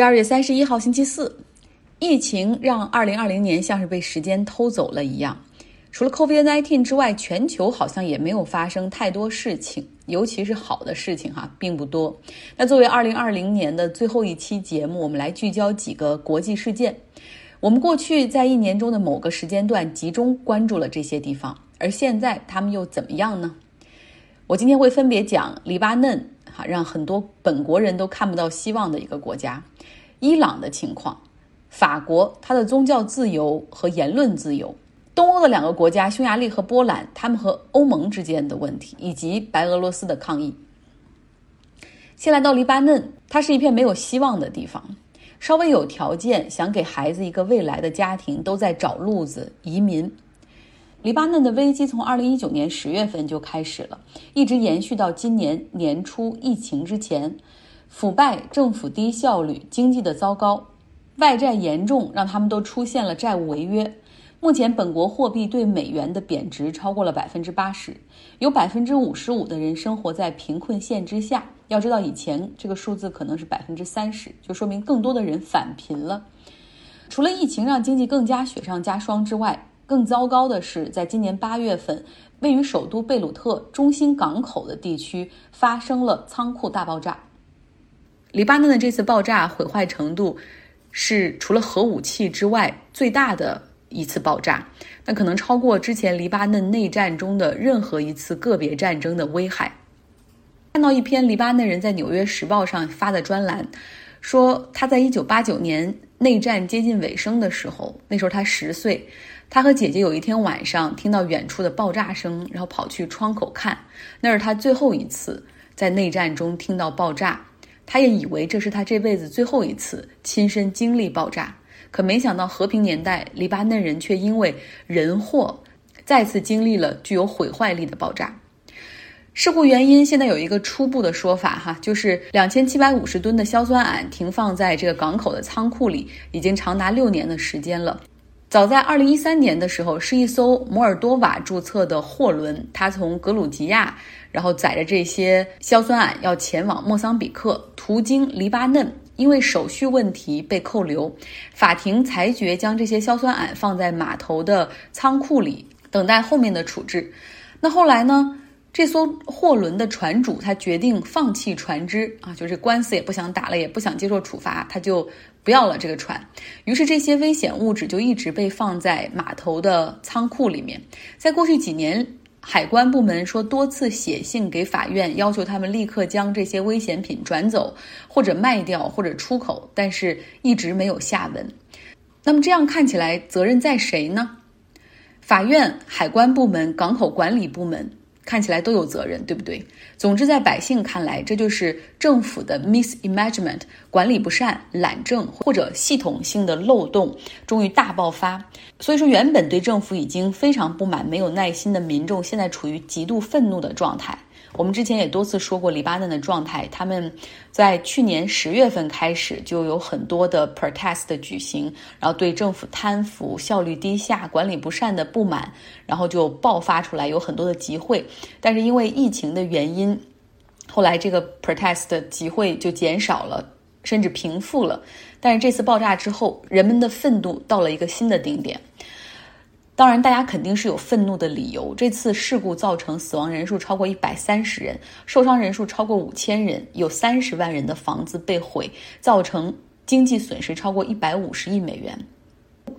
十二月三十一号星期四，疫情让二零二零年像是被时间偷走了一样。除了 COVID-19 之外，全球好像也没有发生太多事情，尤其是好的事情哈，并不多。那作为二零二零年的最后一期节目，我们来聚焦几个国际事件。我们过去在一年中的某个时间段集中关注了这些地方，而现在他们又怎么样呢？我今天会分别讲黎巴嫩，让很多本国人都看不到希望的一个国家；伊朗的情况；法国，它的宗教自由和言论自由；东欧的两个国家匈牙利和波兰，他们和欧盟之间的问题，以及白俄罗斯的抗议。先来到黎巴嫩，它是一片没有希望的地方，稍微有条件想给孩子一个未来的家庭都在找路子移民。黎巴嫩的危机从二零一九年十月份就开始了，一直延续到今年年初疫情之前。腐败、政府低效率、经济的糟糕、外债严重，让他们都出现了债务违约。目前本国货币对美元的贬值超过了百分之八十，有百分之五十五的人生活在贫困线之下。要知道，以前这个数字可能是百分之三十，就说明更多的人返贫了。除了疫情让经济更加雪上加霜之外，更糟糕的是，在今年八月份，位于首都贝鲁特中心港口的地区发生了仓库大爆炸。黎巴嫩的这次爆炸毁坏程度是除了核武器之外最大的一次爆炸，那可能超过之前黎巴嫩内战中的任何一次个别战争的危害。看到一篇黎巴嫩人在《纽约时报》上发的专栏，说他在一九八九年内战接近尾声的时候，那时候他十岁。他和姐姐有一天晚上听到远处的爆炸声，然后跑去窗口看，那是他最后一次在内战中听到爆炸。他也以为这是他这辈子最后一次亲身经历爆炸，可没想到和平年代，黎巴嫩人却因为人祸再次经历了具有毁坏力的爆炸。事故原因现在有一个初步的说法，哈，就是两千七百五十吨的硝酸铵停放在这个港口的仓库里，已经长达六年的时间了。早在二零一三年的时候，是一艘摩尔多瓦注册的货轮，它从格鲁吉亚，然后载着这些硝酸铵要前往莫桑比克，途经黎巴嫩，因为手续问题被扣留。法庭裁决将这些硝酸铵放在码头的仓库里，等待后面的处置。那后来呢？这艘货轮的船主他决定放弃船只啊，就是官司也不想打了，也不想接受处罚，他就。不要了这个船，于是这些危险物质就一直被放在码头的仓库里面。在过去几年，海关部门说多次写信给法院，要求他们立刻将这些危险品转走，或者卖掉，或者出口，但是一直没有下文。那么这样看起来，责任在谁呢？法院、海关部门、港口管理部门。看起来都有责任，对不对？总之，在百姓看来，这就是政府的 mismanagement，管理不善、懒政或者系统性的漏洞，终于大爆发。所以说，原本对政府已经非常不满、没有耐心的民众，现在处于极度愤怒的状态。我们之前也多次说过黎巴嫩的状态，他们在去年十月份开始就有很多的 protest 的举行，然后对政府贪腐、效率低下、管理不善的不满，然后就爆发出来，有很多的集会。但是因为疫情的原因，后来这个 protest 的集会就减少了，甚至平复了。但是这次爆炸之后，人们的愤怒到了一个新的顶点。当然，大家肯定是有愤怒的理由。这次事故造成死亡人数超过一百三十人，受伤人数超过五千人，有三十万人的房子被毁，造成经济损失超过一百五十亿美元。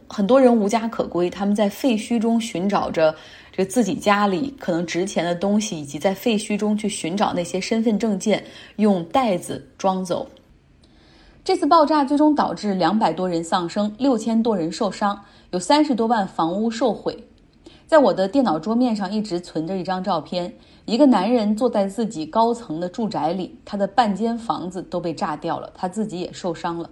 很多人无家可归，他们在废墟中寻找着这个自己家里可能值钱的东西，以及在废墟中去寻找那些身份证件，用袋子装走。这次爆炸最终导致两百多人丧生，六千多人受伤，有三十多万房屋受毁。在我的电脑桌面上一直存着一张照片，一个男人坐在自己高层的住宅里，他的半间房子都被炸掉了，他自己也受伤了。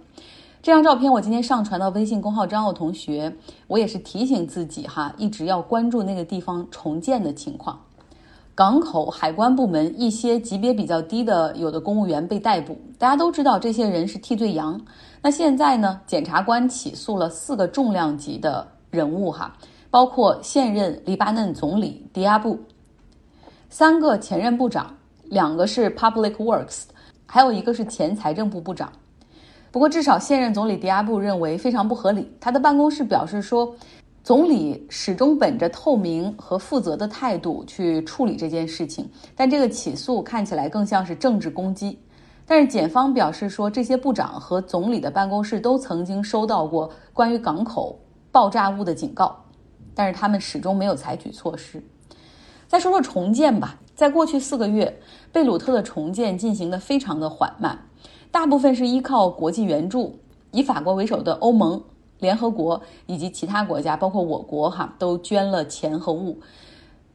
这张照片我今天上传到微信公号张奥同学，我也是提醒自己哈，一直要关注那个地方重建的情况。港口海关部门一些级别比较低的有的公务员被逮捕，大家都知道这些人是替罪羊。那现在呢，检察官起诉了四个重量级的人物哈，包括现任黎巴嫩总理迪亚布，三个前任部长，两个是 Public Works，还有一个是前财政部部长。不过，至少现任总理迪亚布认为非常不合理。他的办公室表示说，总理始终本着透明和负责的态度去处理这件事情，但这个起诉看起来更像是政治攻击。但是检方表示说，这些部长和总理的办公室都曾经收到过关于港口爆炸物的警告，但是他们始终没有采取措施。再说说重建吧，在过去四个月，贝鲁特的重建进行的非常的缓慢。大部分是依靠国际援助，以法国为首的欧盟、联合国以及其他国家，包括我国哈，都捐了钱和物。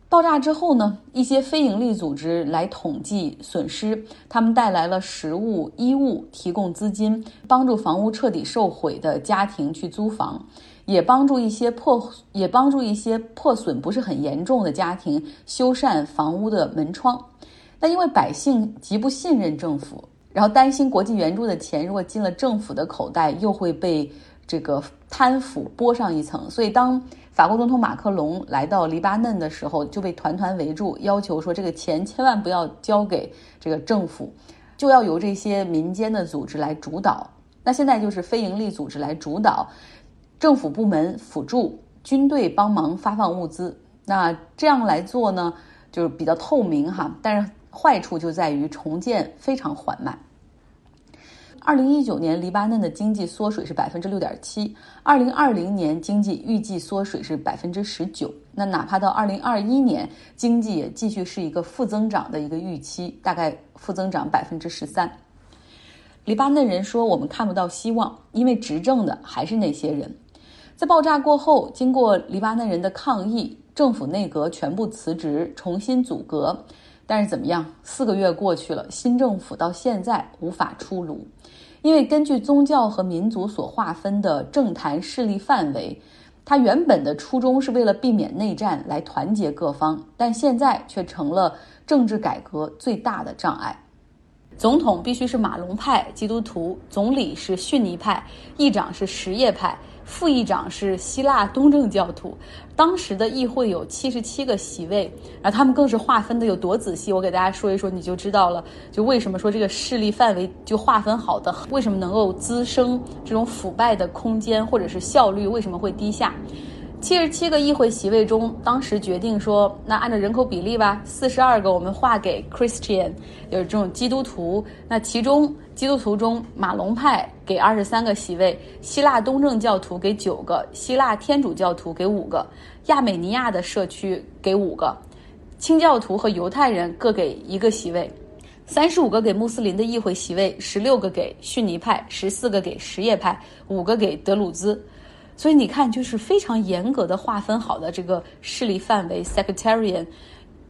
爆炸之后呢，一些非营利组织来统计损失，他们带来了食物、衣物，提供资金，帮助房屋彻底受毁的家庭去租房，也帮助一些破，也帮助一些破损不是很严重的家庭修缮房屋的门窗。但因为百姓极不信任政府。然后担心国际援助的钱如果进了政府的口袋，又会被这个贪腐剥上一层。所以，当法国总统马克龙来到黎巴嫩的时候，就被团团围住，要求说这个钱千万不要交给这个政府，就要由这些民间的组织来主导。那现在就是非营利组织来主导，政府部门辅助，军队帮忙发放物资。那这样来做呢，就是比较透明哈。但是坏处就在于重建非常缓慢。二零一九年，黎巴嫩的经济缩水是百分之六点七，二零二零年经济预计缩水是百分之十九。那哪怕到二零二一年，经济也继续是一个负增长的一个预期，大概负增长百分之十三。黎巴嫩人说：“我们看不到希望，因为执政的还是那些人。”在爆炸过后，经过黎巴嫩人的抗议，政府内阁全部辞职，重新组阁。但是怎么样？四个月过去了，新政府到现在无法出炉，因为根据宗教和民族所划分的政坛势力范围，它原本的初衷是为了避免内战来团结各方，但现在却成了政治改革最大的障碍。总统必须是马龙派基督徒，总理是逊尼派，议长是什叶派。副议长是希腊东正教徒，当时的议会有七十七个席位，然后他们更是划分的有多仔细，我给大家说一说，你就知道了。就为什么说这个势力范围就划分好的，为什么能够滋生这种腐败的空间，或者是效率为什么会低下？七十七个议会席位中，当时决定说，那按照人口比例吧，四十二个我们划给 Christian，就是这种基督徒。那其中基督徒中，马龙派给二十三个席位，希腊东正教徒给九个，希腊天主教徒给五个，亚美尼亚的社区给五个，清教徒和犹太人各给一个席位，三十五个给穆斯林的议会席位，十六个给逊尼派，十四个给什叶派，五个给德鲁兹。所以你看，就是非常严格的划分好的这个势力范围，sectarian，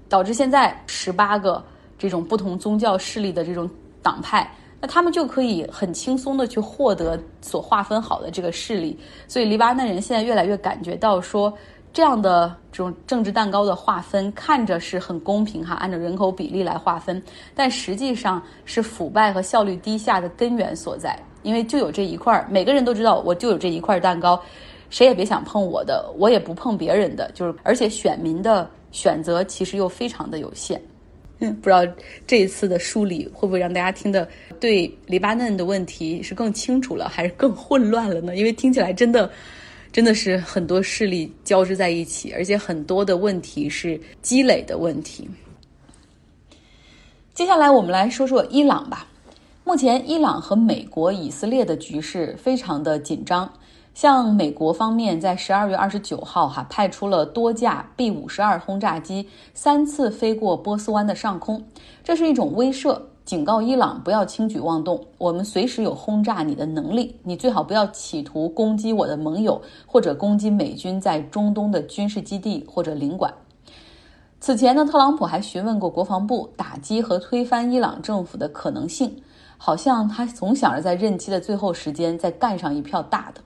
导致现在十八个这种不同宗教势力的这种党派，那他们就可以很轻松的去获得所划分好的这个势力。所以黎巴嫩人现在越来越感觉到说，这样的这种政治蛋糕的划分看着是很公平哈，按照人口比例来划分，但实际上是腐败和效率低下的根源所在。因为就有这一块儿，每个人都知道，我就有这一块蛋糕，谁也别想碰我的，我也不碰别人的。就是，而且选民的选择其实又非常的有限。嗯，不知道这一次的梳理会不会让大家听的对黎巴嫩的问题是更清楚了，还是更混乱了呢？因为听起来真的真的是很多势力交织在一起，而且很多的问题是积累的问题。接下来我们来说说伊朗吧。目前，伊朗和美国、以色列的局势非常的紧张。像美国方面在十二月二十九号哈派出了多架 B 五十二轰炸机，三次飞过波斯湾的上空，这是一种威慑，警告伊朗不要轻举妄动。我们随时有轰炸你的能力，你最好不要企图攻击我的盟友，或者攻击美军在中东的军事基地或者领馆。此前呢，特朗普还询问过国防部打击和推翻伊朗政府的可能性。好像他总想着在任期的最后时间再干上一票大的。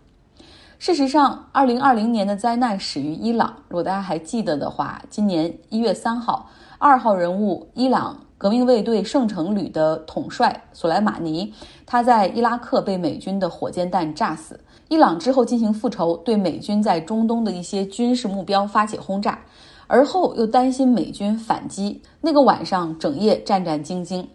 事实上，二零二零年的灾难始于伊朗。如果大家还记得的话，今年一月三号，二号人物伊朗革命卫队圣城旅的统帅索莱马尼，他在伊拉克被美军的火箭弹炸死。伊朗之后进行复仇，对美军在中东的一些军事目标发起轰炸，而后又担心美军反击，那个晚上整夜战战兢兢。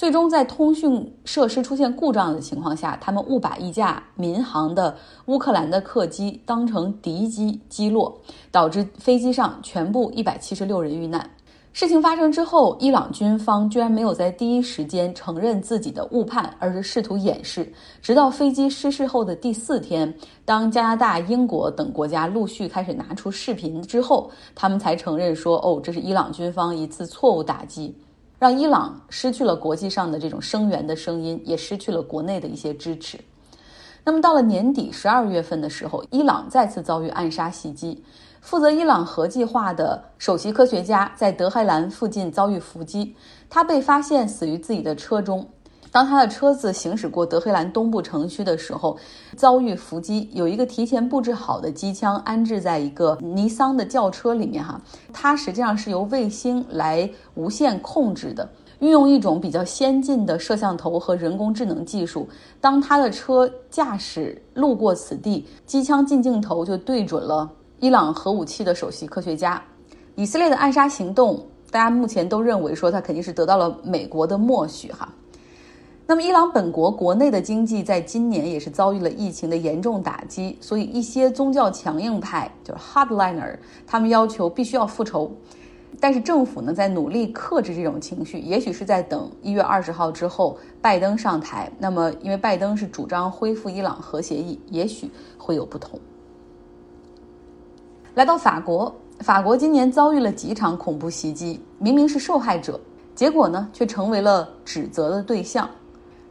最终在通讯设施出现故障的情况下，他们误把一架民航的乌克兰的客机当成敌机击落，导致飞机上全部一百七十六人遇难。事情发生之后，伊朗军方居然没有在第一时间承认自己的误判，而是试图掩饰。直到飞机失事后的第四天，当加拿大、英国等国家陆续开始拿出视频之后，他们才承认说：“哦，这是伊朗军方一次错误打击，让伊朗失去了国际上的这种声援的声音，也失去了国内的一些支持。”那么到了年底十二月份的时候，伊朗再次遭遇暗杀袭击。负责伊朗核计划的首席科学家在德黑兰附近遭遇伏击，他被发现死于自己的车中。当他的车子行驶过德黑兰东部城区的时候，遭遇伏击。有一个提前布置好的机枪安置在一个尼桑的轿车里面，哈，它实际上是由卫星来无线控制的，运用一种比较先进的摄像头和人工智能技术。当他的车驾驶路过此地，机枪近镜头就对准了。伊朗核武器的首席科学家，以色列的暗杀行动，大家目前都认为说他肯定是得到了美国的默许哈。那么，伊朗本国国内的经济在今年也是遭遇了疫情的严重打击，所以一些宗教强硬派就是 hardliner，他们要求必须要复仇，但是政府呢在努力克制这种情绪，也许是在等一月二十号之后拜登上台。那么，因为拜登是主张恢复伊朗核协议，也许会有不同。来到法国，法国今年遭遇了几场恐怖袭击，明明是受害者，结果呢却成为了指责的对象。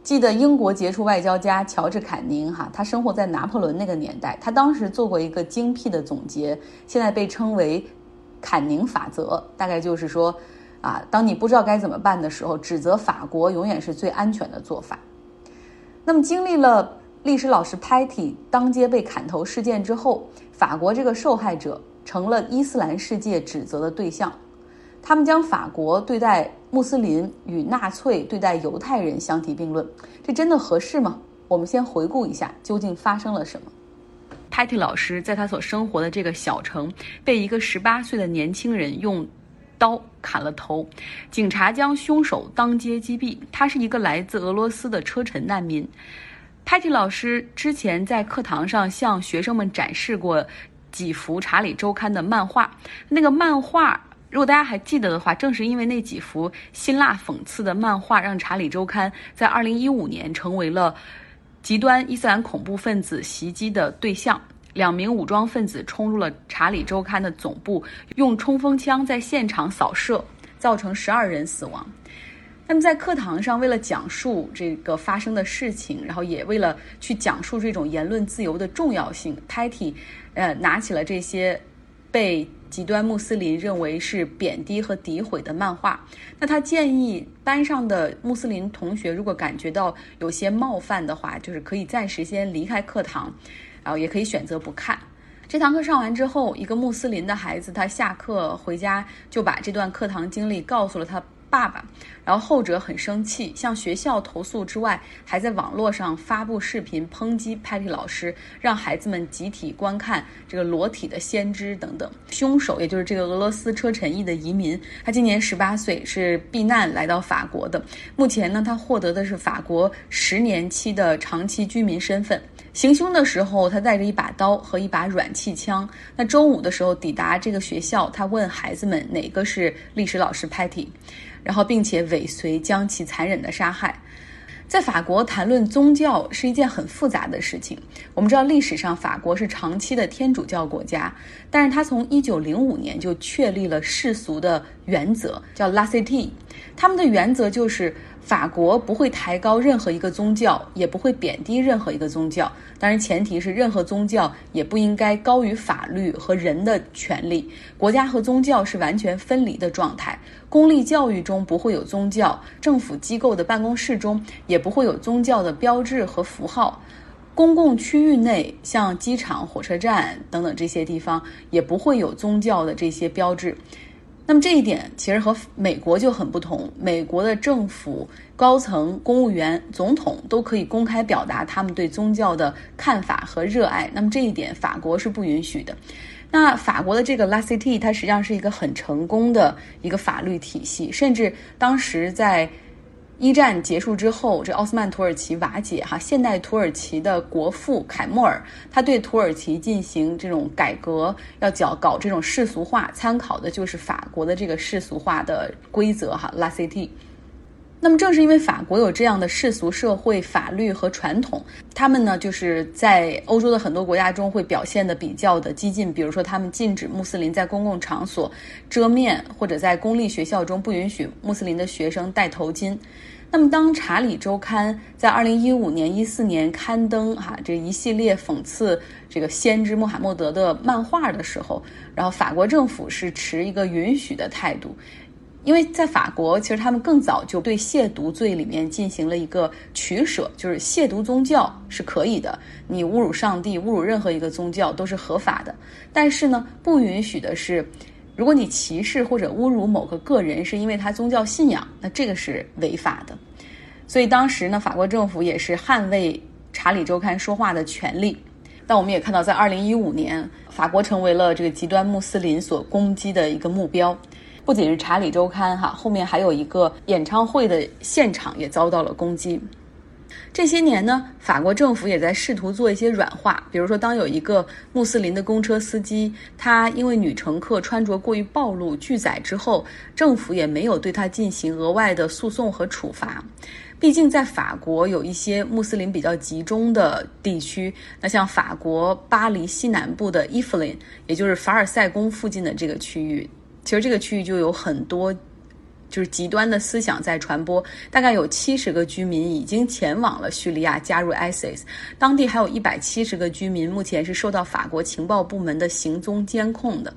记得英国杰出外交家乔治·坎宁，哈，他生活在拿破仑那个年代，他当时做过一个精辟的总结，现在被称为“坎宁法则”，大概就是说，啊，当你不知道该怎么办的时候，指责法国永远是最安全的做法。那么，经历了。历史老师 Patty 当街被砍头事件之后，法国这个受害者成了伊斯兰世界指责的对象。他们将法国对待穆斯林与纳粹对待犹太人相提并论，这真的合适吗？我们先回顾一下究竟发生了什么。Patty 老师在他所生活的这个小城被一个十八岁的年轻人用刀砍了头，警察将凶手当街击毙。他是一个来自俄罗斯的车臣难民。Patty 老师之前在课堂上向学生们展示过几幅《查理周刊》的漫画。那个漫画，如果大家还记得的话，正是因为那几幅辛辣讽刺的漫画，让《查理周刊》在2015年成为了极端伊斯兰恐怖分子袭击的对象。两名武装分子冲入了《查理周刊》的总部，用冲锋枪在现场扫射，造成十二人死亡。那么在课堂上，为了讲述这个发生的事情，然后也为了去讲述这种言论自由的重要性，Patty，呃，拿起了这些被极端穆斯林认为是贬低和诋毁的漫画。那他建议班上的穆斯林同学，如果感觉到有些冒犯的话，就是可以暂时先离开课堂，然后也可以选择不看。这堂课上完之后，一个穆斯林的孩子，他下课回家就把这段课堂经历告诉了他。爸爸，然后后者很生气，向学校投诉之外，还在网络上发布视频抨击 Patty 老师，让孩子们集体观看这个裸体的先知等等。凶手也就是这个俄罗斯车臣裔的移民，他今年十八岁，是避难来到法国的。目前呢，他获得的是法国十年期的长期居民身份。行凶的时候，他带着一把刀和一把软气枪。那中午的时候抵达这个学校，他问孩子们哪个是历史老师 Patty。然后，并且尾随将其残忍的杀害。在法国谈论宗教是一件很复杂的事情。我们知道，历史上法国是长期的天主教国家，但是他从一九零五年就确立了世俗的原则，叫 La Cité。他们的原则就是。法国不会抬高任何一个宗教，也不会贬低任何一个宗教。当然，前提是任何宗教也不应该高于法律和人的权利。国家和宗教是完全分离的状态。公立教育中不会有宗教，政府机构的办公室中也不会有宗教的标志和符号。公共区域内，像机场、火车站等等这些地方，也不会有宗教的这些标志。那么这一点其实和美国就很不同。美国的政府高层、公务员、总统都可以公开表达他们对宗教的看法和热爱。那么这一点法国是不允许的。那法国的这个 La Cité 它实际上是一个很成功的一个法律体系，甚至当时在一战结束之后，这奥斯曼土耳其瓦解，哈，现代土耳其的国父凯末尔，他对土耳其进行这种改革，要搞搞这种世俗化，参考的就是法国的这个世俗化的规则，哈，La City。那么正是因为法国有这样的世俗社会法律和传统，他们呢就是在欧洲的很多国家中会表现的比较的激进，比如说他们禁止穆斯林在公共场所遮面，或者在公立学校中不允许穆斯林的学生戴头巾。那么当《查理周刊》在二零一五年、一四年刊登哈这一系列讽刺这个先知穆罕默德的漫画的时候，然后法国政府是持一个允许的态度。因为在法国，其实他们更早就对亵渎罪里面进行了一个取舍，就是亵渎宗教是可以的，你侮辱上帝、侮辱任何一个宗教都是合法的。但是呢，不允许的是，如果你歧视或者侮辱某个个人是因为他宗教信仰，那这个是违法的。所以当时呢，法国政府也是捍卫《查理周刊》说话的权利。但我们也看到，在二零一五年，法国成为了这个极端穆斯林所攻击的一个目标。不仅是《查理周刊》哈，后面还有一个演唱会的现场也遭到了攻击。这些年呢，法国政府也在试图做一些软化，比如说，当有一个穆斯林的公车司机，他因为女乘客穿着过于暴露拒载之后，政府也没有对他进行额外的诉讼和处罚。毕竟在法国有一些穆斯林比较集中的地区，那像法国巴黎西南部的伊弗林，也就是凡尔赛宫附近的这个区域。其实这个区域就有很多，就是极端的思想在传播。大概有七十个居民已经前往了叙利亚加入 ISIS，当地还有一百七十个居民目前是受到法国情报部门的行踪监控的。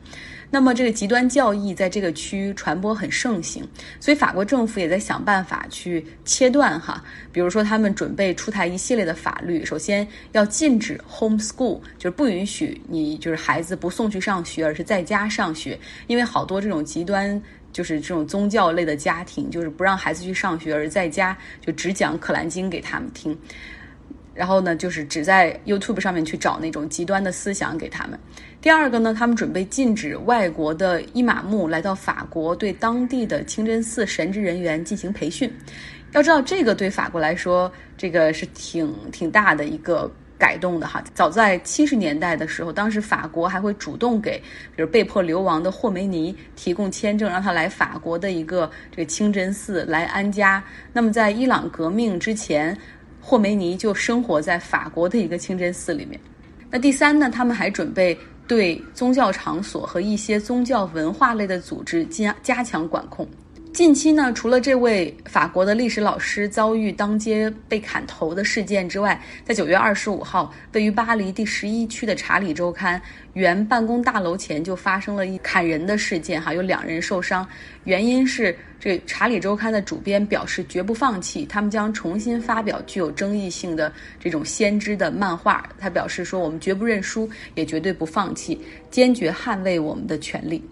那么这个极端教义在这个区传播很盛行，所以法国政府也在想办法去切断哈。比如说，他们准备出台一系列的法律，首先要禁止 homeschool，就是不允许你就是孩子不送去上学，而是在家上学。因为好多这种极端就是这种宗教类的家庭，就是不让孩子去上学，而在家就只讲《可兰经》给他们听。然后呢，就是只在 YouTube 上面去找那种极端的思想给他们。第二个呢，他们准备禁止外国的伊玛目来到法国，对当地的清真寺神职人员进行培训。要知道，这个对法国来说，这个是挺挺大的一个改动的哈。早在七十年代的时候，当时法国还会主动给，比如被迫流亡的霍梅尼提供签证，让他来法国的一个这个清真寺来安家。那么在伊朗革命之前。霍梅尼就生活在法国的一个清真寺里面。那第三呢，他们还准备对宗教场所和一些宗教文化类的组织加加强管控。近期呢，除了这位法国的历史老师遭遇当街被砍头的事件之外，在九月二十五号，位于巴黎第十一区的《查理周刊》原办公大楼前就发生了一砍人的事件，哈，有两人受伤。原因是这《查理周刊》的主编表示绝不放弃，他们将重新发表具有争议性的这种先知的漫画。他表示说：“我们绝不认输，也绝对不放弃，坚决捍卫我们的权利。”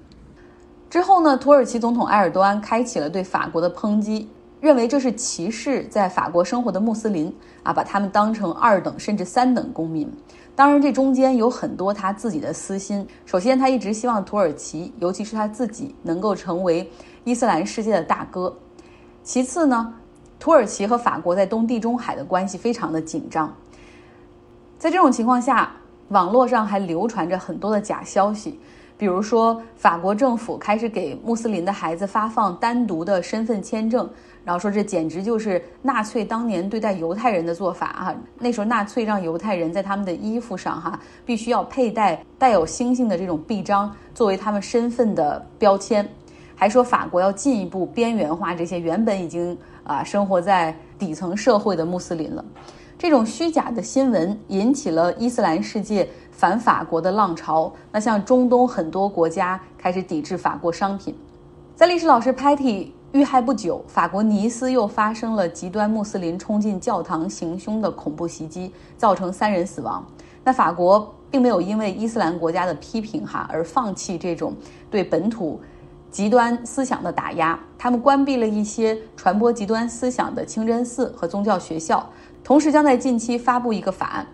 之后呢，土耳其总统埃尔多安开启了对法国的抨击，认为这是歧视在法国生活的穆斯林啊，把他们当成二等甚至三等公民。当然，这中间有很多他自己的私心。首先，他一直希望土耳其，尤其是他自己，能够成为伊斯兰世界的大哥。其次呢，土耳其和法国在东地中海的关系非常的紧张。在这种情况下，网络上还流传着很多的假消息。比如说，法国政府开始给穆斯林的孩子发放单独的身份签证，然后说这简直就是纳粹当年对待犹太人的做法啊！那时候纳粹让犹太人在他们的衣服上哈必须要佩戴带有星星的这种臂章作为他们身份的标签，还说法国要进一步边缘化这些原本已经啊生活在底层社会的穆斯林了。这种虚假的新闻引起了伊斯兰世界。反法国的浪潮，那像中东很多国家开始抵制法国商品。在历史老师 Patty 遇害不久，法国尼斯又发生了极端穆斯林冲进教堂行凶的恐怖袭击，造成三人死亡。那法国并没有因为伊斯兰国家的批评哈而放弃这种对本土极端思想的打压，他们关闭了一些传播极端思想的清真寺和宗教学校，同时将在近期发布一个法案。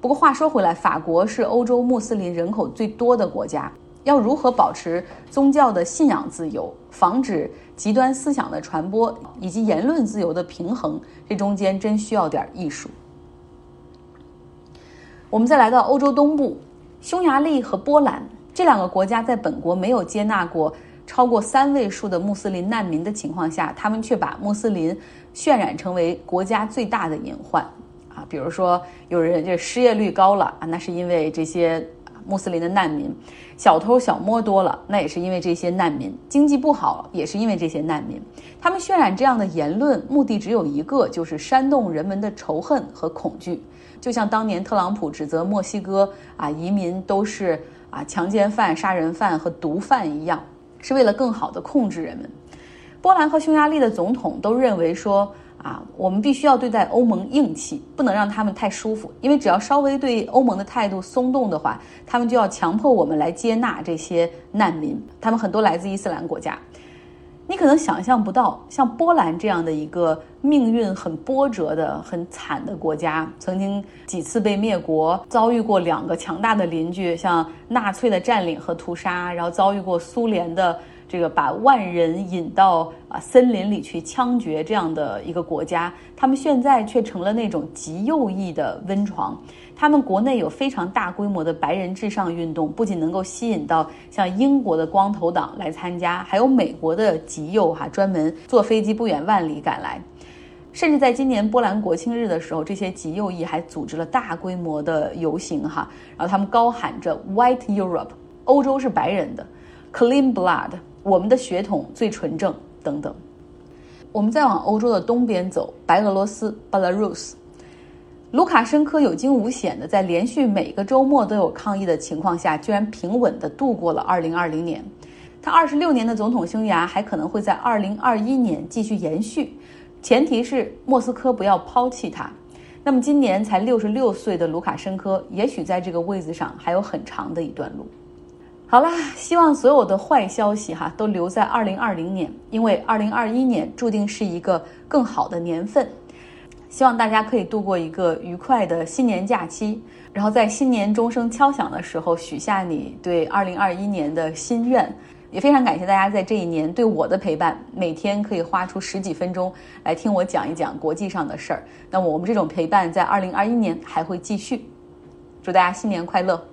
不过话说回来，法国是欧洲穆斯林人口最多的国家。要如何保持宗教的信仰自由，防止极端思想的传播，以及言论自由的平衡，这中间真需要点艺术。我们再来到欧洲东部，匈牙利和波兰这两个国家在本国没有接纳过超过三位数的穆斯林难民的情况下，他们却把穆斯林渲染成为国家最大的隐患啊！比如说，有人这失业率高了啊，那是因为这些穆斯林的难民；小偷小摸多了，那也是因为这些难民；经济不好也是因为这些难民。他们渲染这样的言论，目的只有一个，就是煽动人们的仇恨和恐惧。就像当年特朗普指责墨西哥啊移民都是啊强奸犯、杀人犯和毒贩一样，是为了更好的控制人们。波兰和匈牙利的总统都认为说啊，我们必须要对待欧盟硬气，不能让他们太舒服，因为只要稍微对欧盟的态度松动的话，他们就要强迫我们来接纳这些难民，他们很多来自伊斯兰国家。你可能想象不到，像波兰这样的一个命运很波折的、很惨的国家，曾经几次被灭国，遭遇过两个强大的邻居，像纳粹的占领和屠杀，然后遭遇过苏联的这个把万人引到啊森林里去枪决这样的一个国家，他们现在却成了那种极右翼的温床。他们国内有非常大规模的白人至上运动，不仅能够吸引到像英国的光头党来参加，还有美国的极右哈专门坐飞机不远万里赶来。甚至在今年波兰国庆日的时候，这些极右翼还组织了大规模的游行哈，然后他们高喊着 “White Europe”，欧洲是白人的，“Clean Blood”，我们的血统最纯正等等。我们再往欧洲的东边走，白俄罗斯 （Belarus）。卢卡申科有惊无险的在连续每个周末都有抗议的情况下，居然平稳的度过了2020年。他26年的总统生涯还可能会在2021年继续延续，前提是莫斯科不要抛弃他。那么今年才66岁的卢卡申科，也许在这个位子上还有很长的一段路。好啦，希望所有的坏消息哈都留在2020年，因为2021年注定是一个更好的年份。希望大家可以度过一个愉快的新年假期，然后在新年钟声敲响的时候许下你对二零二一年的心愿。也非常感谢大家在这一年对我的陪伴，每天可以花出十几分钟来听我讲一讲国际上的事儿。那么我们这种陪伴在二零二一年还会继续。祝大家新年快乐！